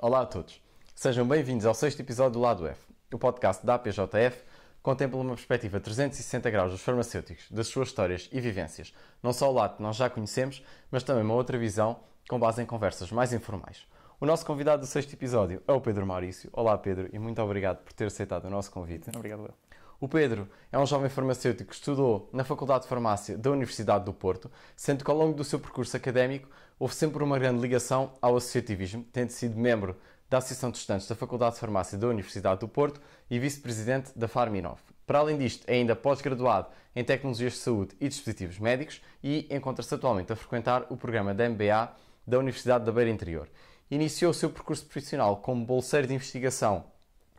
Olá a todos. Sejam bem-vindos ao sexto episódio do Lado F. O podcast da APJF contempla uma perspectiva 360 graus dos farmacêuticos, das suas histórias e vivências. Não só o lado que nós já conhecemos, mas também uma outra visão com base em conversas mais informais. O nosso convidado do sexto episódio é o Pedro Maurício. Olá, Pedro, e muito obrigado por ter aceitado o nosso convite. Obrigado, Will. O Pedro é um jovem farmacêutico que estudou na Faculdade de Farmácia da Universidade do Porto, sendo que ao longo do seu percurso académico houve sempre uma grande ligação ao associativismo, tendo sido membro da Associação de Estudantes da Faculdade de Farmácia da Universidade do Porto e vice-presidente da Farminov. Para além disto, é ainda pós-graduado em Tecnologias de Saúde e Dispositivos Médicos e encontra-se atualmente a frequentar o programa de MBA da Universidade da Beira Interior. Iniciou o seu percurso profissional como bolseiro de investigação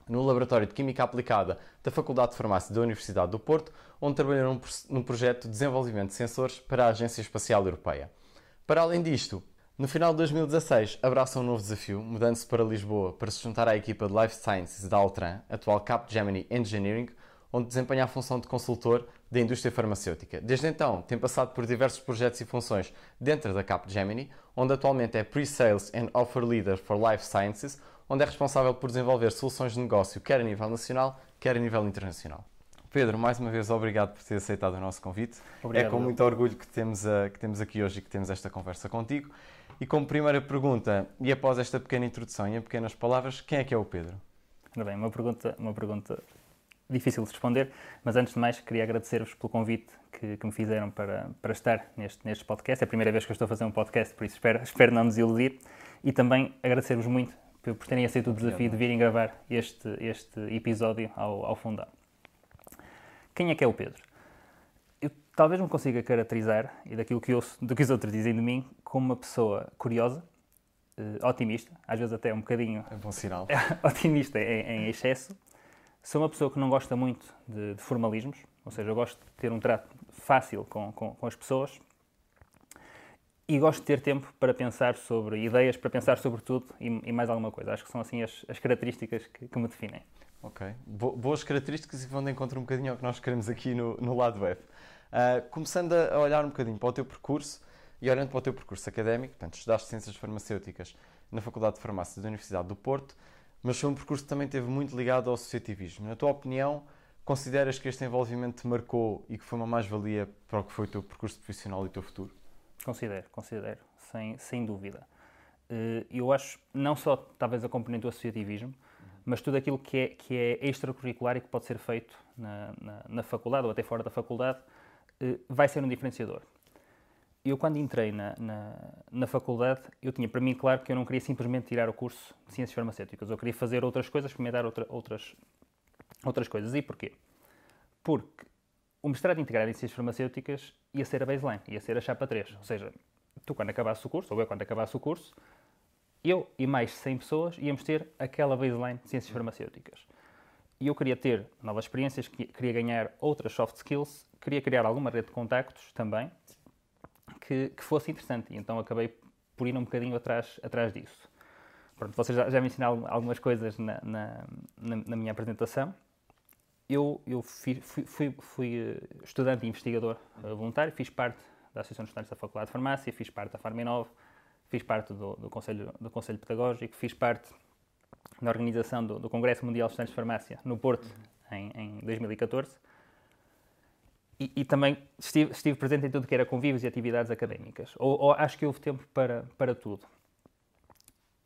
no Laboratório de Química Aplicada da Faculdade de Farmácia da Universidade do Porto, onde trabalhou num, num projeto de desenvolvimento de sensores para a Agência Espacial Europeia. Para além disto, no final de 2016, abraça um novo desafio, mudando-se para Lisboa para se juntar à equipa de Life Sciences da Altran, atual Capgemini Engineering, onde desempenha a função de consultor da indústria farmacêutica. Desde então, tem passado por diversos projetos e funções dentro da Capgemini, onde atualmente é Pre-Sales and Offer Leader for Life Sciences, onde é responsável por desenvolver soluções de negócio quer a nível nacional, quer a nível internacional. Pedro, mais uma vez, obrigado por ter aceitado o nosso convite. Obrigado. É com muito orgulho que temos, a, que temos aqui hoje e que temos esta conversa contigo. E como primeira pergunta, e após esta pequena introdução e em pequenas palavras, quem é que é o Pedro? Ora bem, uma pergunta, uma pergunta difícil de responder, mas antes de mais queria agradecer-vos pelo convite que, que, me fizeram para, para estar neste, neste podcast. É a primeira vez que eu estou a fazer um podcast, por isso espero, espero não desiludir. E também agradecer-vos muito por terem aceito o desafio de virem gravar este, este episódio ao, ao Fundão. Quem é que é o Pedro? Eu talvez me consiga caracterizar, e daquilo que, ouço, do que os outros dizem de mim, como uma pessoa curiosa, uh, otimista, às vezes até um bocadinho... É bom sinal. otimista em, em, excesso. Sou uma pessoa que não gosta muito de, de, formalismos, ou seja, eu gosto de ter um trato fácil com, com, com as pessoas, e gosto de ter tempo para pensar sobre ideias, para pensar sobre tudo e, e mais alguma coisa. Acho que são assim as, as características que, que, me definem. Ok. Bo boas características e vão de encontro um bocadinho ao que nós queremos aqui no, no lado web. Uh, começando a olhar um bocadinho para o teu percurso e olhando para o teu percurso académico, portanto, estudaste Ciências Farmacêuticas na Faculdade de Farmácia da Universidade do Porto, mas foi um percurso que também esteve muito ligado ao associativismo. Na tua opinião, consideras que este envolvimento te marcou e que foi uma mais-valia para o que foi o teu percurso profissional e o teu futuro? Considero, considero, sem, sem dúvida. Eh, eu acho, não só talvez a componente do associativismo, mas tudo aquilo que é, que é extracurricular e que pode ser feito na, na, na faculdade ou até fora da faculdade, eh, vai ser um diferenciador. Eu, quando entrei na, na, na, faculdade, eu tinha para mim claro que eu não queria simplesmente tirar o curso de Ciências Farmacêuticas. Eu queria fazer outras coisas, experimentar outra, outras, outras coisas. E porquê? Porque o mestrado integrado em Ciências Farmacêuticas ia ser a baseline, ia ser a chapa 3. Ou seja, tu quando acabasse o curso, ou eu quando acabasse o curso, eu e mais 100 pessoas íamos ter aquela baseline de Ciências Farmacêuticas. E eu queria ter novas experiências, queria ganhar outras soft skills, queria criar alguma rede de contactos também, que, que fosse interessante. E então acabei por ir um bocadinho atrás, atrás disso. Pronto, vocês já, já me ensinaram algumas coisas na, na, na, na minha apresentação eu, eu fui, fui, fui, eh, estudante e investigador eh, voluntário, fiz parte da Associação de Estudantes da Faculdade de Farmácia, fiz parte da Farminov, fiz parte do, do, Conselho, do Conselho Pedagógico, fiz parte na organização do, do, Congresso Mundial de Estudantes de Farmácia no Porto em, em 2014 e, e também estive, estive, presente em tudo que era convívios e atividades académicas. Ou, ou, acho que houve tempo para, para tudo.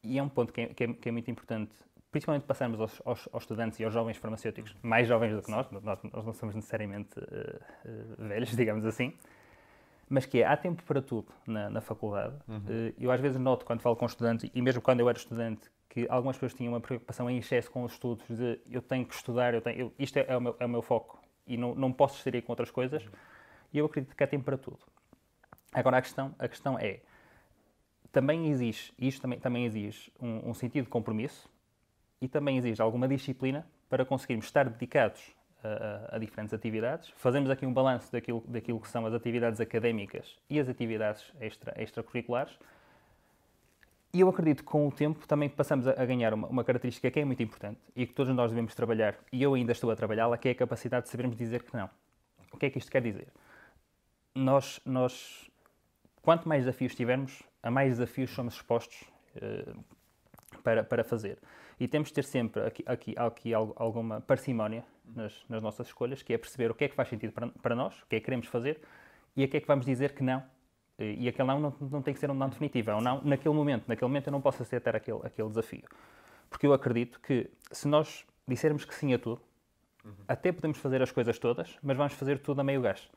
E é um ponto que é, que é, que é muito importante principalmente passarmos aos, aos, aos, estudantes e aos jovens farmacêuticos, mais jovens do que nós, nós, nós não somos necessariamente uh, velhos, digamos assim, mas que é, há tempo para tudo na, na faculdade. Uhum. Uh, eu às vezes noto, quando falo com estudantes, e mesmo quando eu era estudante, que algumas pessoas tinham uma preocupação em excesso com os estudos, de eu tenho que estudar, eu tenho, eu, isto é, é, o meu, é, o meu, foco, e não, não posso distrair com outras coisas, uhum. e eu acredito que há tempo para tudo. Agora, a questão, a questão é, também exige, isto também, também exige um, um sentido de compromisso, e também exige alguma disciplina para conseguirmos estar dedicados a, a, diferentes atividades. Fazemos aqui um balanço daquilo, daquilo que são as atividades académicas e as atividades extra, extracurriculares. E eu acredito que com o tempo também passamos a, ganhar uma, uma, característica que é muito importante e que todos nós devemos trabalhar, e eu ainda estou a trabalhá-la, que é a capacidade de sabermos dizer que não. O que é que isto quer dizer? Nós, nós quanto mais desafios tivermos, a mais desafios somos expostos. Uh, para, para fazer. E temos de ter sempre aqui, aqui, aqui alguma parcimónia nas, nas, nossas escolhas, que é perceber o que é que faz sentido para, para nós, o que é que queremos fazer e a que é que vamos dizer que não. E aquele não, não, não tem que ser um não definitivo, é um não naquele momento. Naquele momento eu não posso aceitar aquele, aquele desafio. Porque eu acredito que se nós dissermos que sim a tudo, uhum. até podemos fazer as coisas todas, mas vamos fazer tudo a meio gás.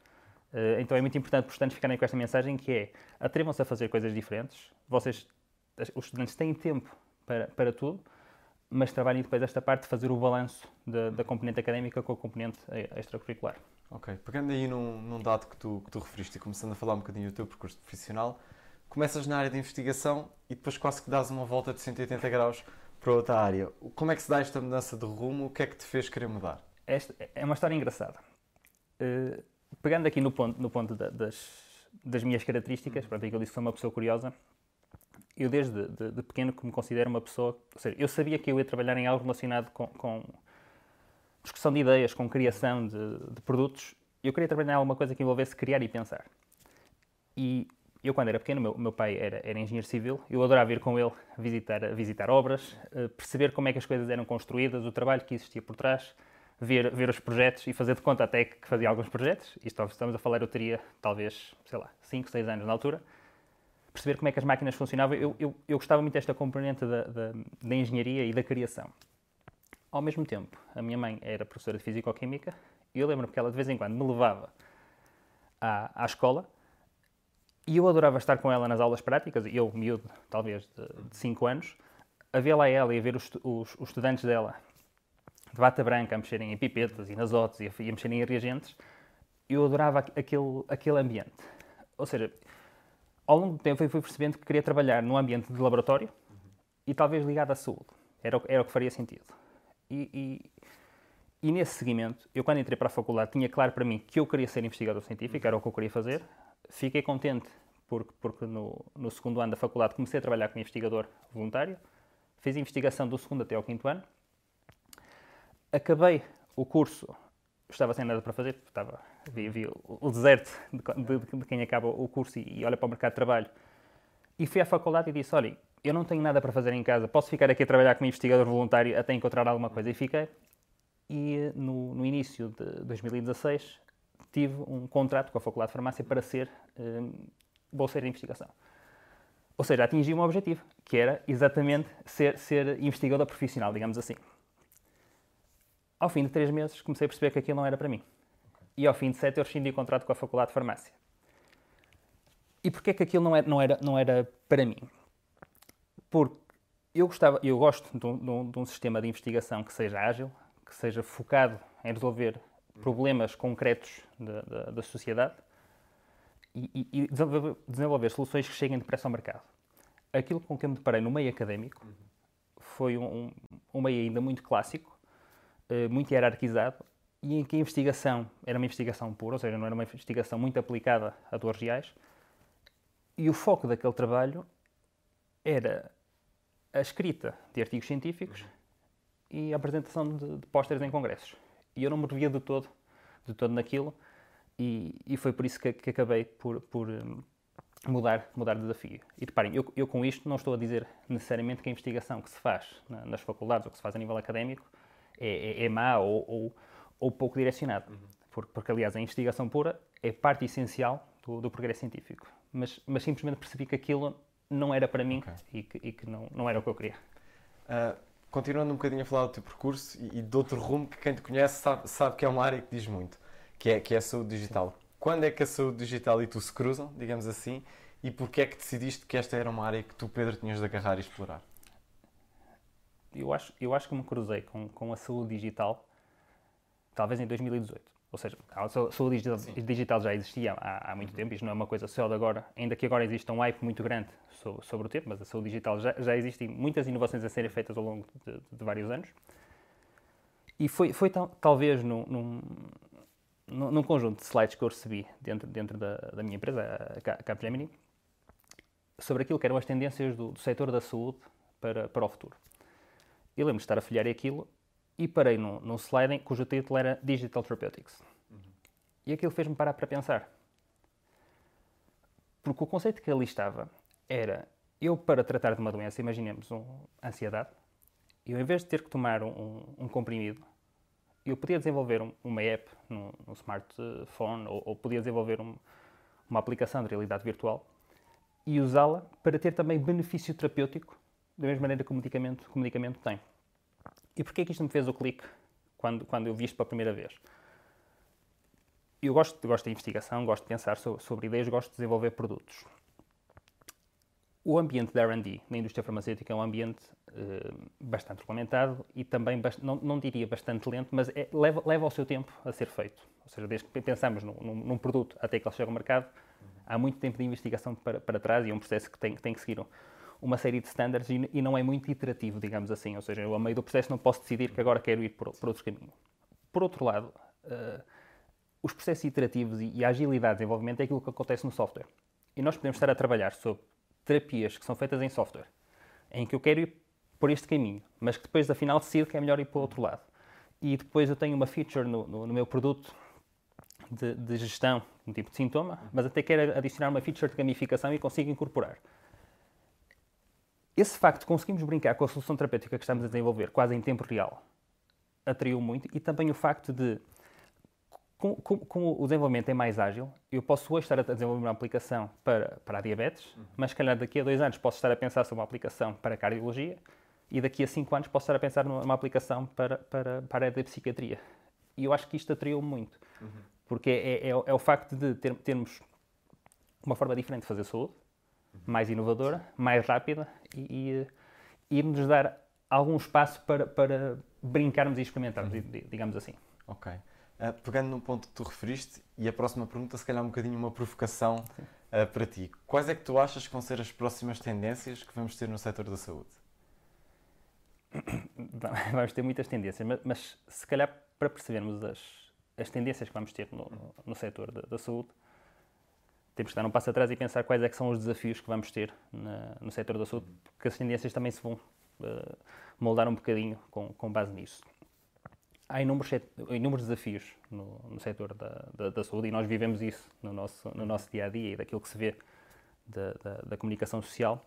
Uh, então é muito importante, portanto, ficarem com esta mensagem que é atrevam-se a fazer coisas diferentes. Vocês, os estudantes, têm tempo para, para tudo, mas trabalhem depois esta parte de fazer o balanço da, da componente académica com a componente extracurricular. Ok, pegando aí num, num dado que tu, que tu referiste e começando a falar um bocadinho do teu percurso profissional, começas na área de investigação e depois quase que dás uma volta de 180 graus para outra área. Como é que se dá esta mudança de rumo? O que é que te fez querer mudar? Esta é uma história engraçada. Uh, pegando aqui no ponto, no ponto da, das, das minhas características, uhum. pronto, é que eu disse que sou uma pessoa curiosa, eu desde de, de, pequeno que me considero uma pessoa, ou seja, eu sabia que eu ia trabalhar em algo relacionado com, com discussão de ideias, com criação de, de produtos, eu queria trabalhar em alguma coisa que envolvesse criar e pensar. E eu, quando era pequeno, meu, meu pai era, era, engenheiro civil, eu adorava ir com ele visitar, visitar obras, eh, perceber como é que as coisas eram construídas, o trabalho que existia por trás, ver, ver os projetos e fazer de conta até que fazia alguns projetos. Isto estamos a falar, eu teria talvez, sei lá, 5, 6 anos na altura. Perceber como é que as máquinas funcionavam. Eu, eu, eu gostava muito desta componente da, da, da engenharia e da criação. Ao mesmo tempo, a minha mãe era professora de Físico-Química e eu lembro-me que ela de vez em quando me levava à, à escola e eu adorava estar com ela nas aulas práticas, eu, miúdo, talvez de 5 anos, a vê-la ela e a ver os, os, os, estudantes dela de bata branca a mexerem em pipetas e nas otes e a, a mexerem em reagentes, eu adorava aquele, aquele ambiente. Ou seja, ao longo do tempo eu fui percebendo que queria trabalhar num ambiente de laboratório uhum. e talvez ligado à saúde. Era, era o que faria sentido. E, e, e, nesse seguimento, eu quando entrei para a faculdade tinha claro para mim que eu queria ser investigador científico, era o que eu queria fazer, Fiquei contente porque, porque no, no, segundo ano da faculdade comecei a trabalhar como investigador voluntário. Fiz investigação do segundo até ao quinto ano. Acabei o curso, estava sem nada para fazer, estava, vi, o, o, deserto de, de, de, quem acaba o curso e, e olha para o mercado de trabalho. E fui à faculdade e disse: Olha, eu não tenho nada para fazer em casa, posso ficar aqui a trabalhar como investigador voluntário até encontrar alguma coisa. E fiquei. E no, no início de 2016 tive um contrato com a Faculdade de Farmácia para ser um, bolseiro de investigação. Ou seja, atingi um objetivo, que era exatamente ser, ser investigador profissional, digamos assim. Ao fim de três meses, comecei a perceber que aquilo não era para mim. E ao fim de sete, eu rescindi o contrato com a Faculdade de Farmácia. E porquê que aquilo não era, não era, não era para mim? Porque eu, gostava, eu gosto de um, de um sistema de investigação que seja ágil, que seja focado em resolver problemas concretos da, da, da sociedade e, e, desenvolver, soluções que cheguem depressa ao mercado. Aquilo com que eu me deparei no meio académico foi um, um meio ainda muito clássico, eh, muito hierarquizado, e em que a investigação era uma investigação pura, ou seja, não era uma investigação muito aplicada a dores reais, e o foco daquele trabalho era a escrita de artigos científicos e a apresentação de, de pósteres em congressos. E eu não me revia de todo, de todo naquilo, e, e foi por isso que, que acabei por, por hum, mudar, mudar de desafio. E reparem, eu, eu, com isto não estou a dizer necessariamente que a investigação que se faz nas faculdades ou que se faz a nível académico é, é, é má ou, ou, ou, pouco direcionada. Uhum. Porque, porque, aliás, a investigação pura é parte essencial do, do progresso científico. Mas, mas, simplesmente percebi que aquilo não era para mim okay. e que, e que não, não era o que eu queria. Uh, continuando um bocadinho a falar do teu percurso e, e de outro rumo que quem te conhece sabe, sabe que é uma área que diz muito, que é, que é a saúde digital. Sim. Quando é que a saúde digital e tu se cruzam, digamos assim, e porquê é que decidiste que esta era uma área que tu, Pedro, tinhas de agarrar e explorar? Eu acho, eu acho que me cruzei com, com a saúde digital talvez em 2018. Ou seja, a saúde digital, já existia há, há muito uhum. tempo, isto não é uma coisa só de agora, ainda que agora exista um hype muito grande sobre, sobre o tempo, mas a saúde digital já, já existem muitas inovações a serem feitas ao longo de, de vários anos. E foi, foi tal, talvez num, num, num, conjunto de slides que eu recebi dentro, dentro da, da minha empresa, a Capgemini, sobre aquilo que eram as tendências do, do setor da saúde para, para o futuro. Eu lembro de estar a folhear aquilo e parei num, num slide cujo título era Digital Therapeutics. Uhum. E aquilo fez-me parar para pensar. Porque o conceito que ali estava era eu, para tratar de uma doença, imaginemos um, ansiedade, eu, em vez de ter que tomar um, um comprimido, eu podia desenvolver um, uma app no, no smartphone ou, ou, podia desenvolver uma aplicação de realidade virtual e usá-la para ter também benefício terapêutico, da mesma maneira que o medicamento, que o medicamento tem. E porquê que isto me fez o clique quando, quando eu vi isto pela primeira vez? Eu gosto, gosto de investigação, gosto de pensar sobre, sobre ideias, gosto de desenvolver produtos o ambiente da R&D na indústria farmacêutica é um ambiente uh, bastante regulamentado e também, não, não, diria bastante lento, mas é, leva, leva o seu tempo a ser feito. Ou seja, desde que pensamos num, num, produto até que ele chegue ao mercado, há muito tempo de investigação para, para trás e é um processo que tem, tem que seguir uma série de standards e, e, não é muito iterativo, digamos assim. Ou seja, eu, ao meio do processo, não posso decidir que agora quero ir por, por outro caminho. Por outro lado, uh, os processos iterativos e, e a agilidade de desenvolvimento é aquilo que acontece no software. E nós podemos estar a trabalhar sobre terapias que são feitas em software, em que eu quero ir por este caminho, mas que depois, afinal, decido que é melhor ir para o outro lado. E depois eu tenho uma feature no, no, no meu produto de, de, gestão, um tipo de sintoma, mas até quero adicionar uma feature de gamificação e consigo incorporar. Esse facto de conseguirmos brincar com a solução terapêutica que estamos a desenvolver, quase em tempo real, atraiu muito, e também o facto de como, como, o desenvolvimento é mais ágil, eu posso hoje estar a desenvolver uma aplicação para, para a diabetes, uhum. mas se calhar daqui a dois anos posso estar a pensar sobre uma aplicação para a cardiologia e daqui a cinco anos posso estar a pensar numa aplicação para, para, para a área da psiquiatria. E eu acho que isto atraiu muito, uhum. porque é, é, é, o facto de ter, termos uma forma diferente de fazer saúde. Mais inovadora, mais rápida e, e, e nos dar algum espaço para, para brincarmos e experimentarmos, uhum. digamos assim. Ok. Uh, pegando no ponto que tu referiste, e a próxima pergunta, se calhar um bocadinho uma provocação uh, para ti. Quais é que tu achas que vão ser as próximas tendências que vamos ter no setor da saúde? Vamos ter muitas tendências, mas, mas se calhar para percebermos as, as tendências que vamos ter no, no setor da, da, saúde, temos que dar um passo atrás e pensar quais é que são os desafios que vamos ter na, no setor da saúde, porque as tendências também se vão uh, moldar um bocadinho com, com base nisso há inúmeros, inúmeros desafios no, no setor da, da, da, saúde e nós vivemos isso no nosso, no nosso dia a dia e daquilo que se vê da, da, da comunicação social.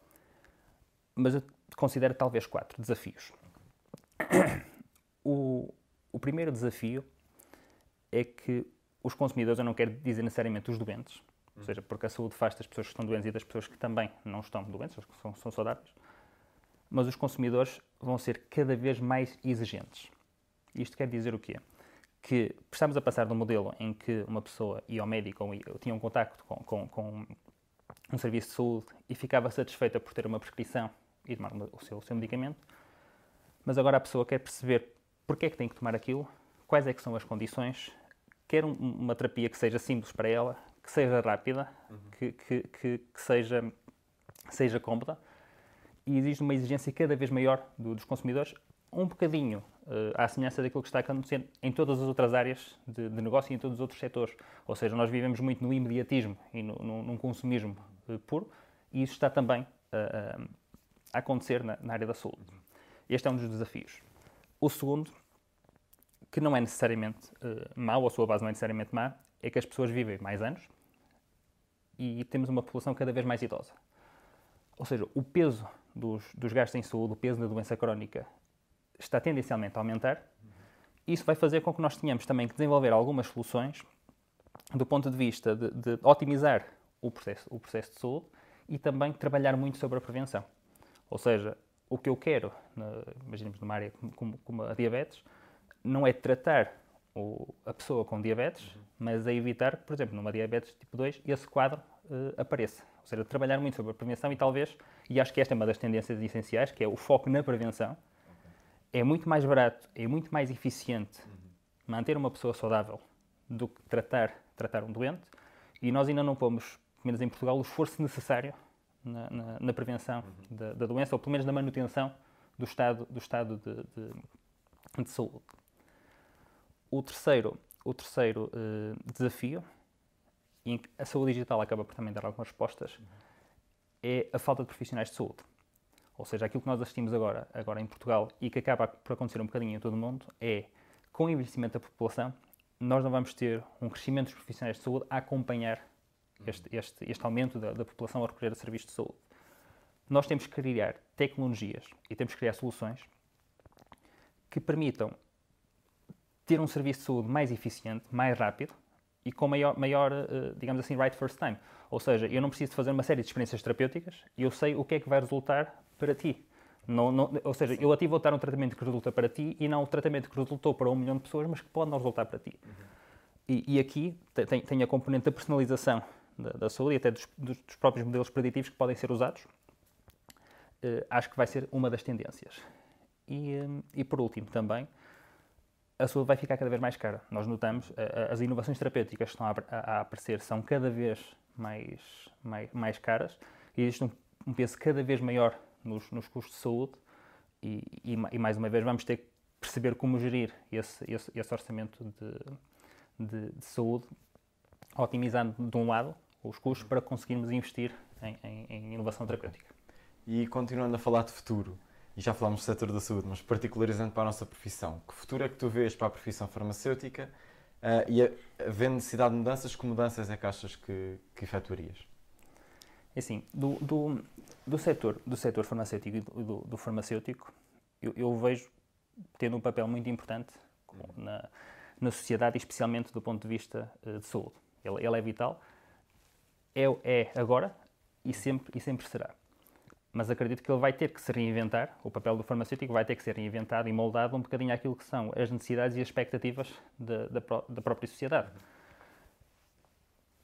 Mas eu considero talvez quatro desafios. O, o primeiro desafio é que os consumidores, eu não quero dizer necessariamente os doentes, ou seja, porque a saúde faz das pessoas que estão doentes e das pessoas que também não estão doentes, que são, são saudáveis, mas os consumidores vão ser cada vez mais exigentes. Isto quer dizer o quê? Que estamos a passar de um modelo em que uma pessoa ia ao médico ou tinha um contacto com, com, com um serviço de saúde e ficava satisfeita por ter uma prescrição e tomar o seu, o seu medicamento, mas agora a pessoa quer perceber porque é que tem que tomar aquilo, quais é que são as condições, quer um, uma terapia que seja simples para ela, que seja rápida, uhum. que, que, que, que, seja, seja cómoda, e existe uma exigência cada vez maior do, dos consumidores, um bocadinho uh, à semelhança daquilo que está acontecendo em todas as outras áreas de, de, negócio e em todos os outros setores. Ou seja, nós vivemos muito no imediatismo e no, no, num consumismo uh, puro e isso está também uh, a acontecer na, na, área da saúde. Este é um dos desafios. O segundo, que não é necessariamente uh, mau, a sua base não é necessariamente má, é que as pessoas vivem mais anos e temos uma população cada vez mais idosa. Ou seja, o peso dos, dos gastos em saúde, o peso da doença crónica está tendencialmente a aumentar. Isso vai fazer com que nós tenhamos também que desenvolver algumas soluções do ponto de vista de, de otimizar o processo, o processo de saúde e também trabalhar muito sobre a prevenção. Ou seja, o que eu quero, imaginemos numa área como, como, a diabetes, não é tratar o, a pessoa com diabetes, uhum. mas é evitar que, por exemplo, numa diabetes tipo 2, esse quadro uh, apareça. Ou seja, trabalhar muito sobre a prevenção e talvez, e acho que esta é uma das tendências essenciais, que é o foco na prevenção, é muito mais barato, é muito mais eficiente uhum. manter uma pessoa saudável do que tratar, tratar um doente e nós ainda não pomos, pelo menos em Portugal, o esforço necessário na, na, na prevenção uhum. da, da, doença ou pelo menos na manutenção do estado, do estado de, de, de saúde. O terceiro, o terceiro uh, desafio, e a saúde digital acaba por também dar algumas respostas, é a falta de profissionais de saúde. Ou seja, aquilo que nós assistimos agora, agora em Portugal e que acaba por acontecer um bocadinho em todo o mundo é, com o envelhecimento da população, nós não vamos ter um crescimento dos profissionais de saúde a acompanhar este, este, este aumento da, da, população a recorrer a serviços de saúde. nós temos que criar tecnologias e temos que criar soluções que permitam ter um serviço de saúde mais eficiente, mais rápido e com maior, maior uh, digamos assim, right first time. Ou seja, eu não preciso fazer uma série de experiências terapêuticas e eu sei o que é que vai resultar para ti. Não, não, ou seja, Sim. eu a ti vou dar um tratamento que resulta para ti e não o tratamento que resultou para um milhão de pessoas, mas que pode não resultar para ti. Uhum. E, e, aqui tem, tem, a componente da personalização da, da saúde e até dos, dos, próprios modelos preditivos que podem ser usados. Uh, acho que vai ser uma das tendências. E, um, e por último, também, a saúde vai ficar cada vez mais cara. Nós notamos, uh, as inovações terapêuticas que estão a, aparecer são cada vez mais, mais, mais caras e existe um, um peso cada vez maior nos, nos custos de saúde e, e, e, mais uma vez vamos ter que perceber como gerir esse, esse, esse orçamento de, de, de, saúde, otimizando de um lado os custos para conseguirmos investir em, em, em, inovação terapêutica. E continuando a falar de futuro, e já falámos do setor da saúde, mas particularizando para a nossa profissão, que futuro é que tu vês para a profissão farmacêutica uh, e havendo necessidade de mudanças, que mudanças é que achas que, que efetuarias? É assim, do, do, do setor, do setor farmacêutico e do, do, farmacêutico, eu, eu, vejo tendo um papel muito importante na, na sociedade, especialmente do ponto de vista uh, de saúde. Ele, ele, é vital, é, é agora e sempre, e sempre será. Mas acredito que ele vai ter que se reinventar, o papel do farmacêutico vai ter que ser reinventado e moldado um bocadinho àquilo que são as necessidades e as expectativas da, da, da própria sociedade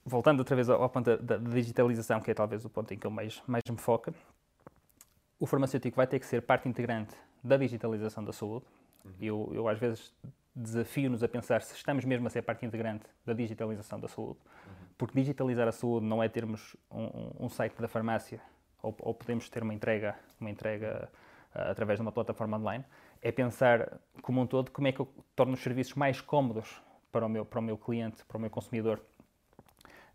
voltando outra vez ao, ponto da, da, digitalização, que é talvez o ponto em que eu mais, mais me foca, o farmacêutico vai ter que ser parte integrante da digitalização da saúde. Uhum. Eu, eu, às vezes, desafio-nos a pensar se estamos mesmo a ser parte integrante da digitalização da saúde, uhum. porque digitalizar a saúde não é termos um, um site da farmácia ou, ou, podemos ter uma entrega, uma entrega uh, através de uma plataforma online, é pensar como um todo como é que eu torno os serviços mais cómodos para o meu, para o meu cliente, para o meu consumidor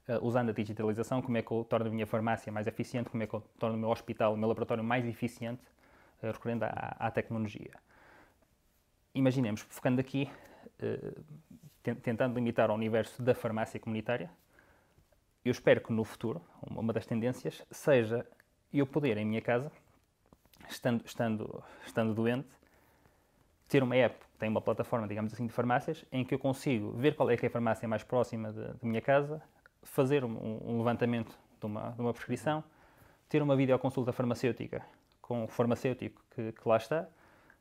uh, usando a digitalização, como é que eu torno a minha farmácia mais eficiente, como é que eu torno o meu hospital, o meu laboratório mais eficiente, uh, recorrendo à, à, tecnologia. Imaginemos, focando aqui, tentando limitar ao universo da farmácia comunitária, eu espero que no futuro, uma das tendências, seja eu poder, em minha casa, estando, estando, estando doente, ter uma app, tem uma plataforma, digamos assim, de farmácias, em que eu consigo ver qual é, que é a farmácia mais próxima da minha casa, fazer um, um levantamento de uma, de uma, prescrição, ter uma videoconsulta farmacêutica com o farmacêutico que, que, lá está,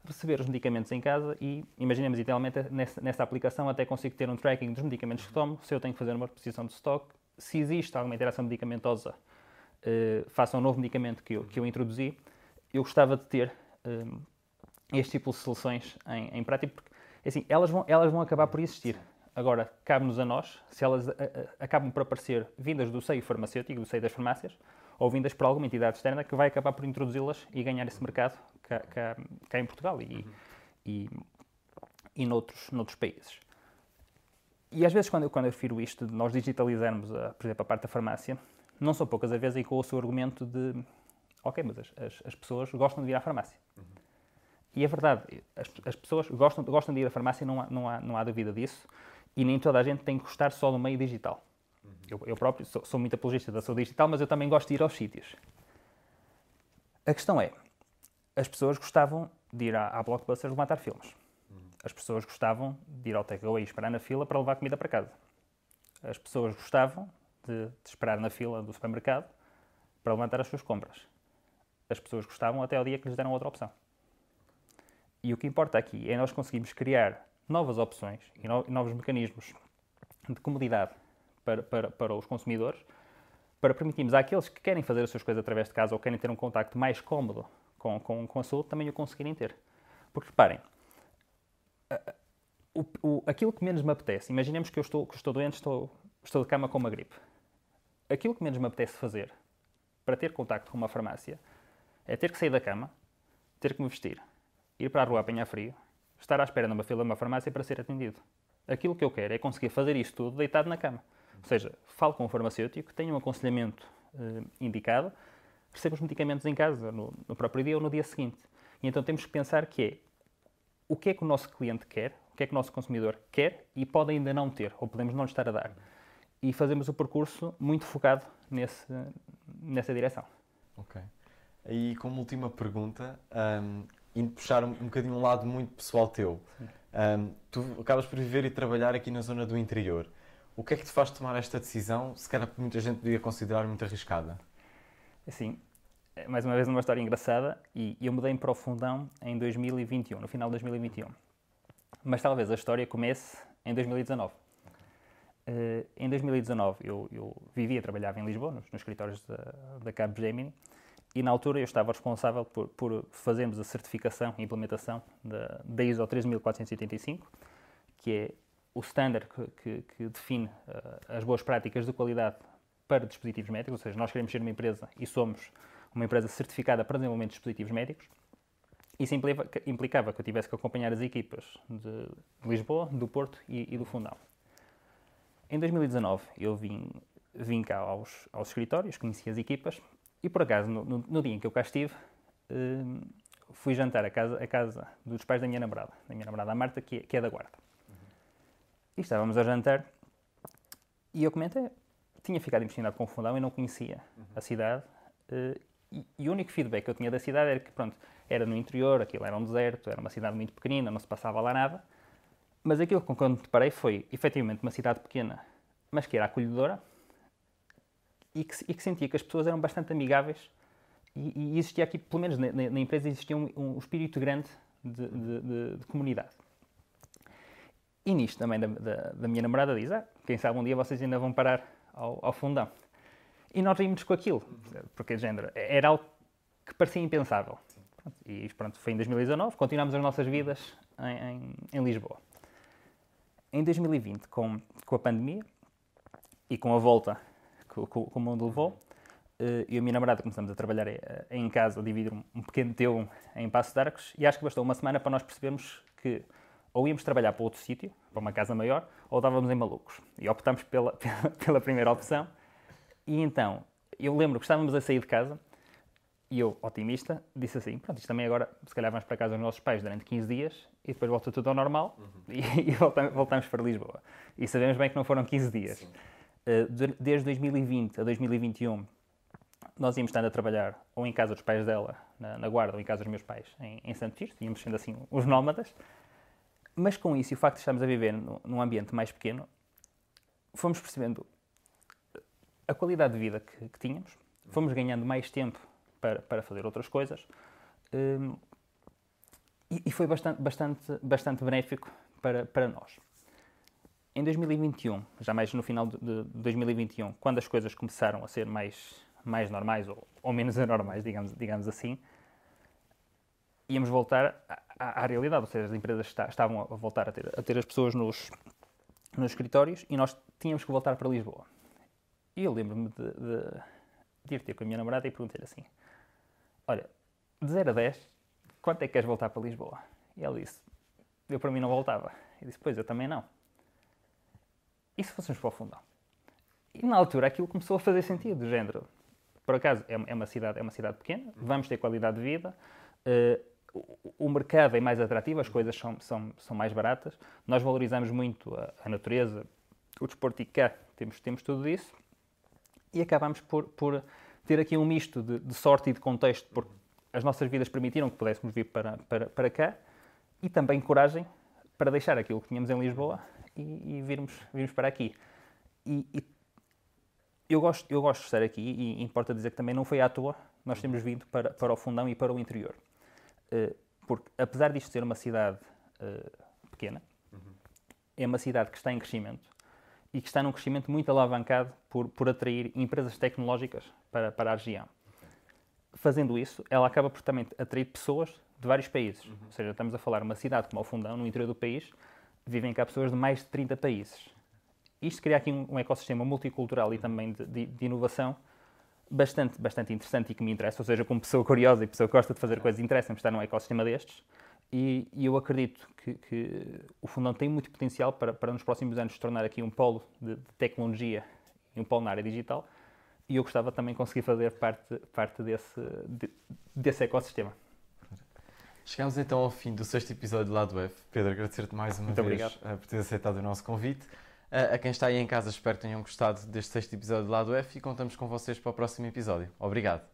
receber os medicamentos em casa e, imaginemos, idealmente, nessa, nessa, aplicação até consigo ter um tracking dos medicamentos que tomo, se eu tenho que fazer uma reposição de estoque, se existe alguma interação medicamentosa uh, ao novo medicamento que eu, que eu introduzi, eu gostava de ter um, eh, este tipo de soluções em, em prática, porque assim, elas, vão, elas vão acabar por existir. Agora, cabe-nos a nós, se elas a, a, acabam por aparecer vindas do seio farmacêutico, do seio das farmácias, ou vindas por alguma entidade externa que vai acabar por introduzi-las e ganhar esse mercado cá, cá, cá em Portugal e, uhum. e, e noutros, noutros países. E às vezes, quando eu, quando eu refiro isto, de nós digitalizarmos, a, por exemplo, a parte da farmácia, não são poucas as vezes eu ouço o argumento de ok, mas as, as, as pessoas gostam de ir à farmácia. Uhum. E é verdade, as, as, pessoas gostam, gostam de ir à farmácia, não há, não há, não há dúvida disso e nem toda a gente tem que gostar só do meio digital. Uhum. Eu, eu, próprio sou, sou muito apologista da saúde digital, mas eu também gosto de ir aos sítios. A questão é, as pessoas gostavam de ir à, à Blockbuster levantar filmes. Uhum. As pessoas gostavam de ir ao takeaway e esperar na fila para levar comida para casa. As pessoas gostavam de, de esperar na fila do supermercado para levantar as suas compras. As pessoas gostavam até ao dia que lhes deram outra opção. E o que importa aqui é nós conseguirmos criar novas opções e novos mecanismos de comodidade para, para, para os consumidores, para permitirmos àqueles que querem fazer as suas coisas através de casa ou querem ter um contacto mais cómodo com, com, com a saúde, também o conseguirem ter. Porque reparem, o, o, aquilo que menos me apetece, imaginemos que eu estou, que estou doente, estou, estou de cama com uma gripe. Aquilo que menos me apetece fazer para ter contacto com uma farmácia é ter que sair da cama, ter que me vestir, ir para a rua apanhar frio, estar à espera numa fila de uma farmácia para ser atendido. Aquilo que eu quero é conseguir fazer isto tudo deitado na cama. Ou seja, falo com o farmacêutico, tenho um aconselhamento eh, indicado, recebo os medicamentos em casa no, no, próprio dia ou no dia seguinte. E então temos que pensar que é o que é que o nosso cliente quer, o que é que o nosso consumidor quer e pode ainda não ter, ou podemos não lhe estar a dar. E fazemos o percurso muito focado nesse, nessa direção. Ok. E como última pergunta, um, indo puxar um, um bocadinho um lado muito pessoal teu, um, tu acabas por viver e trabalhar aqui na zona do interior. O que é que te faz tomar esta decisão, se calhar muita gente podia considerar muito arriscada? Assim, mais uma vez uma história engraçada, e eu mudei para o Fundão em 2021, no final de 2021. Mas talvez a história comece em 2019. Uh, em 2019 eu, eu vivia trabalhava em Lisboa, nos, nos escritórios da, da Cabo Gemini, e na altura eu estava responsável por, por fazermos a certificação e implementação da, da ISO 13485, que é o standard que, que, que define uh, as boas práticas de qualidade para dispositivos médicos, ou seja, nós queremos ser uma empresa e somos uma empresa certificada para desenvolvimento de dispositivos médicos. Isso implicava que eu tivesse que acompanhar as equipas de Lisboa, do Porto e, e do Fundão. Em 2019 eu vim, vim cá aos, aos escritórios, conheci as equipas e por acaso no, no, no dia em que eu cá estive uh, fui jantar à casa, a casa dos pais da minha namorada, da minha namorada Marta, que é, que é da Guarda. Uhum. E estávamos a jantar e eu comentei, tinha ficado impressionado com o Fundão e não conhecia uhum. a cidade. Uh, e, e, o único feedback que eu tinha da cidade era que, pronto, era no interior, aquilo era um deserto, era uma cidade muito pequenina, não se passava lá nada. Mas aquilo com que eu me deparei foi, efetivamente, uma cidade pequena, mas que era acolhedora e que, e que sentia que as pessoas eram bastante amigáveis e, e existia aqui, pelo menos na, na empresa, existia um, um, espírito grande de, de, de, de, comunidade. E nisto também da, da, da, minha namorada diz, ah, quem sabe um dia vocês ainda vão parar ao, ao fundão. E nós rimos com aquilo, porque género, era algo que parecia impensável. E pronto, foi em 2019, continuamos as nossas vidas em, em, em Lisboa em 2020, com, com a pandemia e com a volta que, que, que o mundo levou, eh, eu e a minha namorada começamos a trabalhar eh, em casa, dividir um, pequeno teu em Passos de Arcos, e acho que bastou uma semana para nós percebermos que ou íamos trabalhar para outro sítio, para uma casa maior, ou dávamos em malucos. E optámos pela, pela, pela primeira opção. E então, eu lembro que estávamos a sair de casa e eu, otimista, disse assim: pronto, isto também agora, se calhar vamos para casa dos nossos pais durante 15 dias e depois volta tudo ao normal uhum. e, e voltamos, voltamos, para Lisboa. E sabemos bem que não foram 15 dias. Uh, desde 2020 a 2021, nós íamos estando a trabalhar ou em casa dos pais dela, na, na Guarda, ou em casa dos meus pais, em, em Santo Tirso, íamos sendo assim os nómadas. Mas com isso e o facto de estarmos a viver no, num ambiente mais pequeno, fomos percebendo a qualidade de vida que, que tínhamos, fomos ganhando mais tempo para, para fazer outras coisas. Um, e, e, foi bastante, bastante, bastante benéfico para, para nós. Em 2021, já mais no final de, de 2021, quando as coisas começaram a ser mais, mais normais ou, ou menos anormais, digamos, digamos assim, íamos voltar à, à, realidade, ou seja, as empresas está, estavam a voltar a ter, a ter as pessoas nos, nos escritórios e nós tínhamos que voltar para Lisboa. E eu lembro-me de, de, de ir ter com a minha namorada e perguntei-lhe assim: Olha, de 0 a 10, quanto é que queres voltar para Lisboa? E ele disse: Eu para mim não voltava. Eu disse: Pois, eu também não. E se fôssemos para o fundão? E na altura aquilo começou a fazer sentido, do género. Por acaso, é, é uma cidade, é uma cidade pequena, vamos ter qualidade de vida, uh, o, o mercado é mais atrativo, as coisas são, são, são mais baratas, nós valorizamos muito a, a natureza, o desporto e cá temos, temos tudo isso, e acabamos por, por ter aqui um misto de, de, sorte e de contexto, porque as nossas vidas permitiram que pudéssemos vir para, para, para cá, e também coragem para deixar aquilo que tínhamos em Lisboa e, e virmos, virmos para aqui. E, e, eu, gosto, eu gosto de estar aqui e importa dizer que também não foi à toa nós temos vindo para, para o fundão e para o interior. Uh, porque apesar disto ser uma cidade uh, pequena, uhum. é uma cidade que está em crescimento e que está num crescimento muito alavancado por, por atrair empresas tecnológicas para, para a região. Fazendo isso, ela acaba por também atrair pessoas de vários países. Uhum. Ou seja, estamos a falar uma cidade como o Fundão, no interior do país, vivem cá pessoas de mais de 30 países. Isto cria aqui um, um ecossistema multicultural e também de, de, de, inovação bastante, bastante interessante e que me interessa. Ou seja, como pessoa curiosa e pessoa que gosta de fazer coisas, interessa-me estar num ecossistema destes. E, e eu acredito que, que, o Fundão tem muito potencial para, para nos próximos anos se tornar aqui um polo de, de tecnologia e um polo na área digital. E eu gostava também de conseguir fazer parte, parte desse, de, desse ecossistema. Chegamos então ao fim do sexto episódio do Lado F. Pedro, agradecer-te mais uma Muito vez obrigado. Eh, por ter aceitado o nosso convite. Eh, a quem está aí em casa, espero que tenham gostado deste sexto episódio do Lado F e contamos com vocês para o próximo episódio. Obrigado.